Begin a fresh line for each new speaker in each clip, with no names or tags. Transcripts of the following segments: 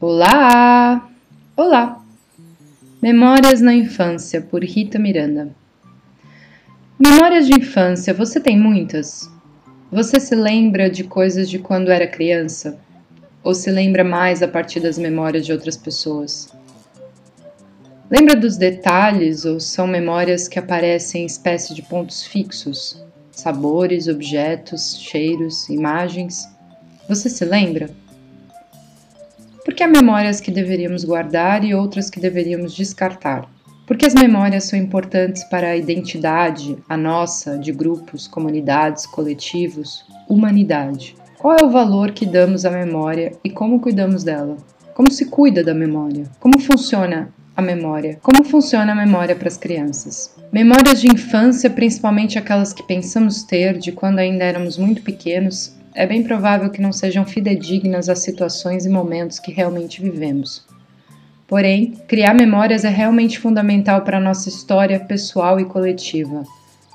Olá! Olá! Memórias na Infância, por Rita Miranda. Memórias de infância, você tem muitas? Você se lembra de coisas de quando era criança? Ou se lembra mais a partir das memórias de outras pessoas? Lembra dos detalhes ou são memórias que aparecem em espécie de pontos fixos? Sabores, objetos, cheiros, imagens? Você se lembra? Porque há memórias que deveríamos guardar e outras que deveríamos descartar. Porque as memórias são importantes para a identidade, a nossa, de grupos, comunidades, coletivos, humanidade. Qual é o valor que damos à memória e como cuidamos dela? Como se cuida da memória? Como funciona a memória? Como funciona a memória para as crianças? Memórias de infância, principalmente aquelas que pensamos ter de quando ainda éramos muito pequenos, é bem provável que não sejam fidedignas às situações e momentos que realmente vivemos. Porém, criar memórias é realmente fundamental para a nossa história pessoal e coletiva.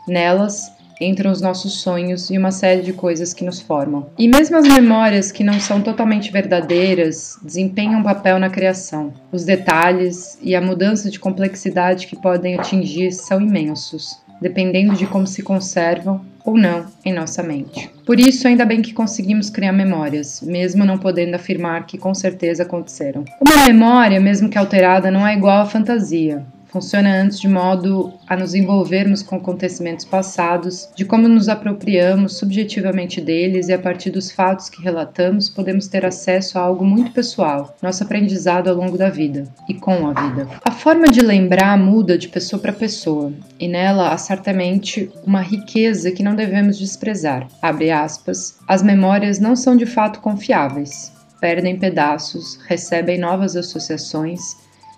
Nelas entram os nossos sonhos e uma série de coisas que nos formam. E mesmo as memórias que não são totalmente verdadeiras desempenham um papel na criação. Os detalhes e a mudança de complexidade que podem atingir são imensos, dependendo de como se conservam ou não em nossa mente. Por isso, ainda bem que conseguimos criar memórias, mesmo não podendo afirmar que com certeza aconteceram. Uma memória, mesmo que alterada, não é igual à fantasia funciona antes de modo a nos envolvermos com acontecimentos passados, de como nos apropriamos subjetivamente deles e a partir dos fatos que relatamos podemos ter acesso a algo muito pessoal, nosso aprendizado ao longo da vida e com a vida. A forma de lembrar muda de pessoa para pessoa e nela há certamente uma riqueza que não devemos desprezar. Abre aspas, as memórias não são de fato confiáveis. Perdem pedaços, recebem novas associações,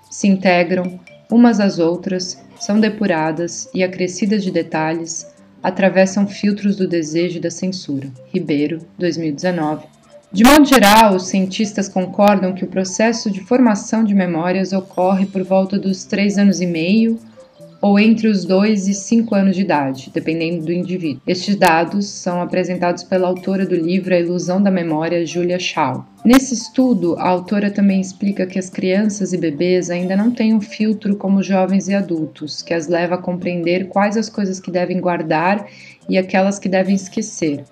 se integram umas às outras, são depuradas e, acrescidas de detalhes, atravessam filtros do desejo e da censura. Ribeiro, 2019. De modo geral, os cientistas concordam que o processo de formação de memórias ocorre por volta dos três anos e meio ou entre os 2 e 5 anos de idade, dependendo do indivíduo. Estes dados são apresentados pela autora do livro A Ilusão da Memória, Julia Shaw. Nesse estudo, a autora também explica que as crianças e bebês ainda não têm um filtro como jovens e adultos, que as leva a compreender quais as coisas que devem guardar e aquelas que devem esquecer,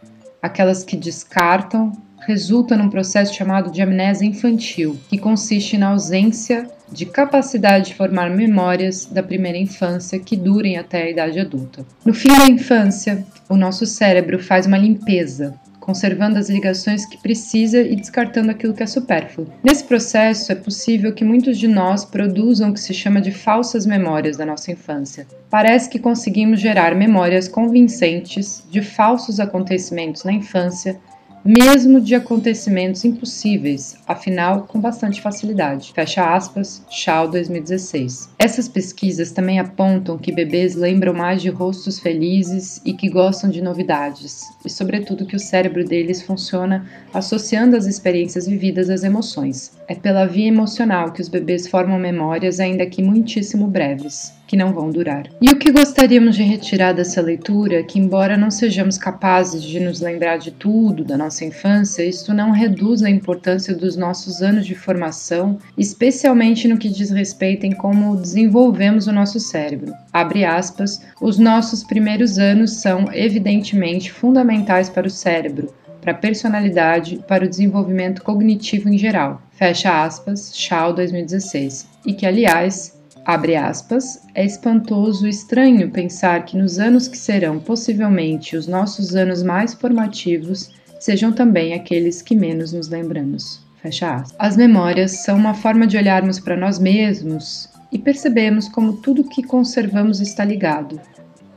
aquelas que descartam, resulta num processo chamado de amnésia infantil, que consiste na ausência de capacidade de formar memórias da primeira infância que durem até a idade adulta. No fim da infância, o nosso cérebro faz uma limpeza, conservando as ligações que precisa e descartando aquilo que é supérfluo. Nesse processo, é possível que muitos de nós produzam o que se chama de falsas memórias da nossa infância. Parece que conseguimos gerar memórias convincentes de falsos acontecimentos na infância mesmo de acontecimentos impossíveis, afinal, com bastante facilidade. Fecha aspas, Shaw 2016. Essas pesquisas também apontam que bebês lembram mais de rostos felizes e que gostam de novidades, e sobretudo que o cérebro deles funciona associando as experiências vividas às emoções. É pela via emocional que os bebês formam memórias, ainda que muitíssimo breves que não vão durar. E o que gostaríamos de retirar dessa leitura é que, embora não sejamos capazes de nos lembrar de tudo da nossa infância, isto não reduz a importância dos nossos anos de formação, especialmente no que diz respeito em como desenvolvemos o nosso cérebro. Abre aspas, os nossos primeiros anos são evidentemente fundamentais para o cérebro, para a personalidade, para o desenvolvimento cognitivo em geral. Fecha aspas, Shaw 2016. E que, aliás, Abre aspas, é espantoso e estranho pensar que nos anos que serão possivelmente os nossos anos mais formativos sejam também aqueles que menos nos lembramos. Fecha aspas. As memórias são uma forma de olharmos para nós mesmos e percebemos como tudo que conservamos está ligado.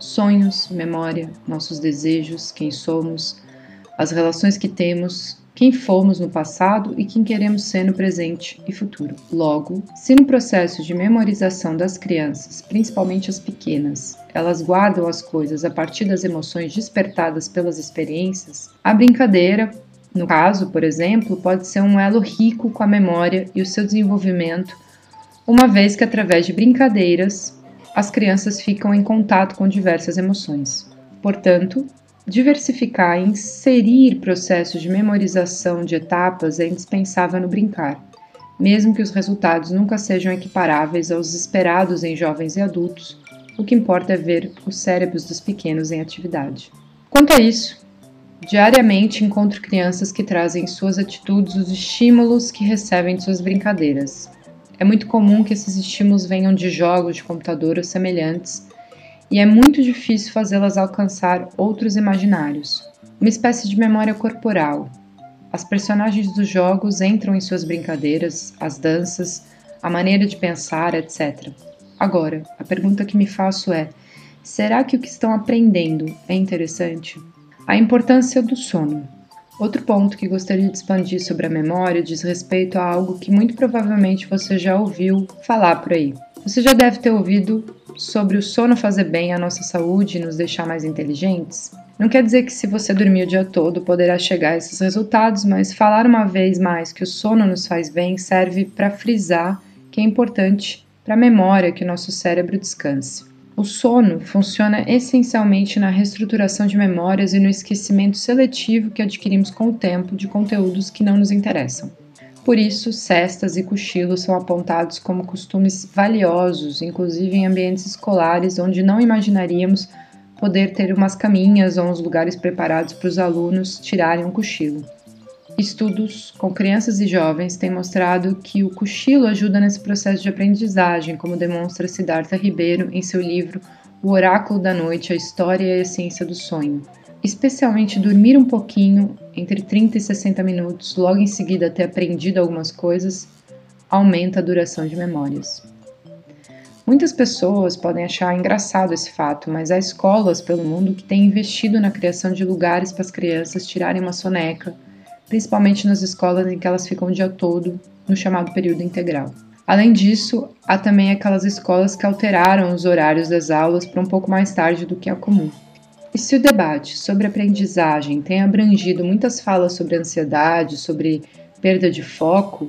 Sonhos, memória, nossos desejos, quem somos, as relações que temos, quem fomos no passado e quem queremos ser no presente e futuro. Logo, se no processo de memorização das crianças, principalmente as pequenas, elas guardam as coisas a partir das emoções despertadas pelas experiências, a brincadeira, no caso, por exemplo, pode ser um elo rico com a memória e o seu desenvolvimento, uma vez que através de brincadeiras as crianças ficam em contato com diversas emoções. Portanto, Diversificar e inserir processos de memorização de etapas é indispensável no brincar, mesmo que os resultados nunca sejam equiparáveis aos esperados em jovens e adultos, o que importa é ver os cérebros dos pequenos em atividade. Quanto a isso, diariamente encontro crianças que trazem em suas atitudes os estímulos que recebem de suas brincadeiras. É muito comum que esses estímulos venham de jogos de computador ou semelhantes, e é muito difícil fazê-las alcançar outros imaginários. Uma espécie de memória corporal. As personagens dos jogos entram em suas brincadeiras, as danças, a maneira de pensar, etc. Agora, a pergunta que me faço é: será que o que estão aprendendo é interessante? A importância do sono. Outro ponto que gostaria de expandir sobre a memória diz respeito a algo que muito provavelmente você já ouviu falar por aí. Você já deve ter ouvido sobre o sono fazer bem à nossa saúde e nos deixar mais inteligentes? Não quer dizer que se você dormir o dia todo poderá chegar a esses resultados, mas falar uma vez mais que o sono nos faz bem serve para frisar que é importante para a memória que o nosso cérebro descanse. O sono funciona essencialmente na reestruturação de memórias e no esquecimento seletivo que adquirimos com o tempo de conteúdos que não nos interessam. Por isso, cestas e cochilos são apontados como costumes valiosos, inclusive em ambientes escolares onde não imaginaríamos poder ter umas caminhas ou uns lugares preparados para os alunos tirarem um cochilo. Estudos com crianças e jovens têm mostrado que o cochilo ajuda nesse processo de aprendizagem, como demonstra Siddhartha Ribeiro em seu livro O Oráculo da Noite: A História e a Essência do Sonho. Especialmente dormir um pouquinho, entre 30 e 60 minutos, logo em seguida ter aprendido algumas coisas, aumenta a duração de memórias. Muitas pessoas podem achar engraçado esse fato, mas há escolas pelo mundo que têm investido na criação de lugares para as crianças tirarem uma soneca principalmente nas escolas em que elas ficam o dia todo no chamado período integral. Além disso, há também aquelas escolas que alteraram os horários das aulas para um pouco mais tarde do que é comum. E se o debate sobre aprendizagem tem abrangido muitas falas sobre ansiedade, sobre perda de foco,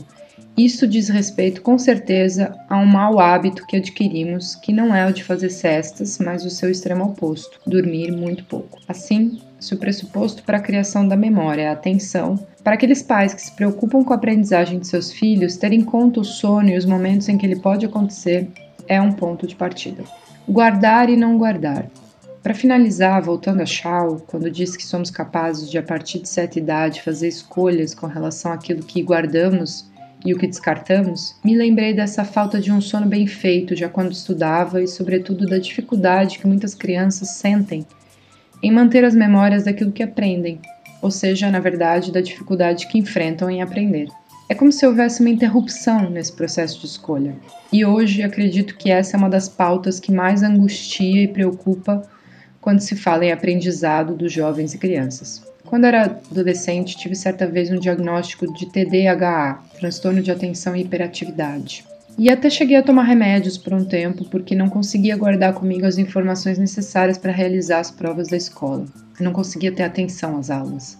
isso diz respeito com certeza a um mau hábito que adquirimos, que não é o de fazer cestas, mas o seu extremo oposto, dormir muito pouco. Assim, se o pressuposto para a criação da memória é a atenção, para aqueles pais que se preocupam com a aprendizagem de seus filhos, ter em conta o sono e os momentos em que ele pode acontecer é um ponto de partida. Guardar e não guardar. Para finalizar, voltando a Shaw, quando diz que somos capazes de, a partir de certa idade, fazer escolhas com relação àquilo que guardamos e o que descartamos, me lembrei dessa falta de um sono bem feito já quando estudava e, sobretudo, da dificuldade que muitas crianças sentem em manter as memórias daquilo que aprendem, ou seja, na verdade, da dificuldade que enfrentam em aprender. É como se houvesse uma interrupção nesse processo de escolha. E hoje acredito que essa é uma das pautas que mais angustia e preocupa quando se fala em aprendizado dos jovens e crianças. Quando era adolescente, tive certa vez um diagnóstico de TDAH, transtorno de atenção e hiperatividade. E até cheguei a tomar remédios por um tempo porque não conseguia guardar comigo as informações necessárias para realizar as provas da escola. Não conseguia ter atenção às aulas.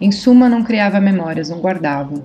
Em suma, não criava memórias, não guardava.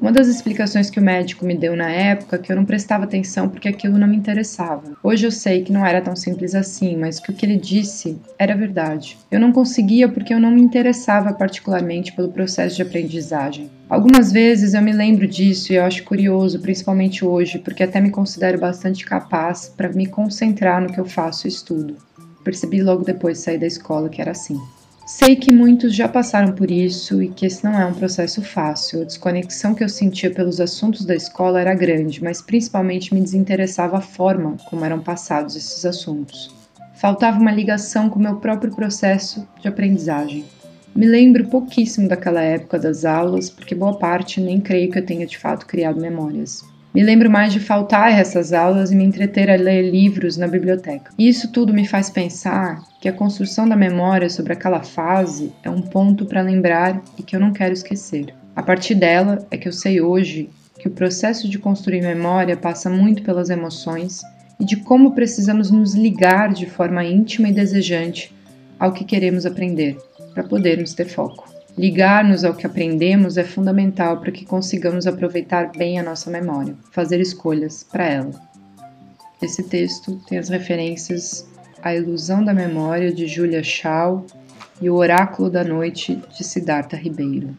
Uma das explicações que o médico me deu na época é que eu não prestava atenção porque aquilo não me interessava. Hoje eu sei que não era tão simples assim, mas que o que ele disse era verdade. Eu não conseguia porque eu não me interessava particularmente pelo processo de aprendizagem. Algumas vezes eu me lembro disso e eu acho curioso, principalmente hoje, porque até me considero bastante capaz para me concentrar no que eu faço e estudo. Percebi logo depois de sair da escola que era assim. Sei que muitos já passaram por isso e que esse não é um processo fácil. A desconexão que eu sentia pelos assuntos da escola era grande, mas principalmente me desinteressava a forma como eram passados esses assuntos. Faltava uma ligação com o meu próprio processo de aprendizagem. Me lembro pouquíssimo daquela época das aulas, porque boa parte nem creio que eu tenha de fato criado memórias. Me lembro mais de faltar a essas aulas e me entreter a ler livros na biblioteca. E isso tudo me faz pensar que a construção da memória sobre aquela fase é um ponto para lembrar e que eu não quero esquecer. A partir dela é que eu sei hoje que o processo de construir memória passa muito pelas emoções e de como precisamos nos ligar de forma íntima e desejante ao que queremos aprender para podermos ter foco. Ligar-nos ao que aprendemos é fundamental para que consigamos aproveitar bem a nossa memória, fazer escolhas para ela. Esse texto tem as referências A Ilusão da Memória de Julia Shaw e O Oráculo da Noite de Siddhartha Ribeiro.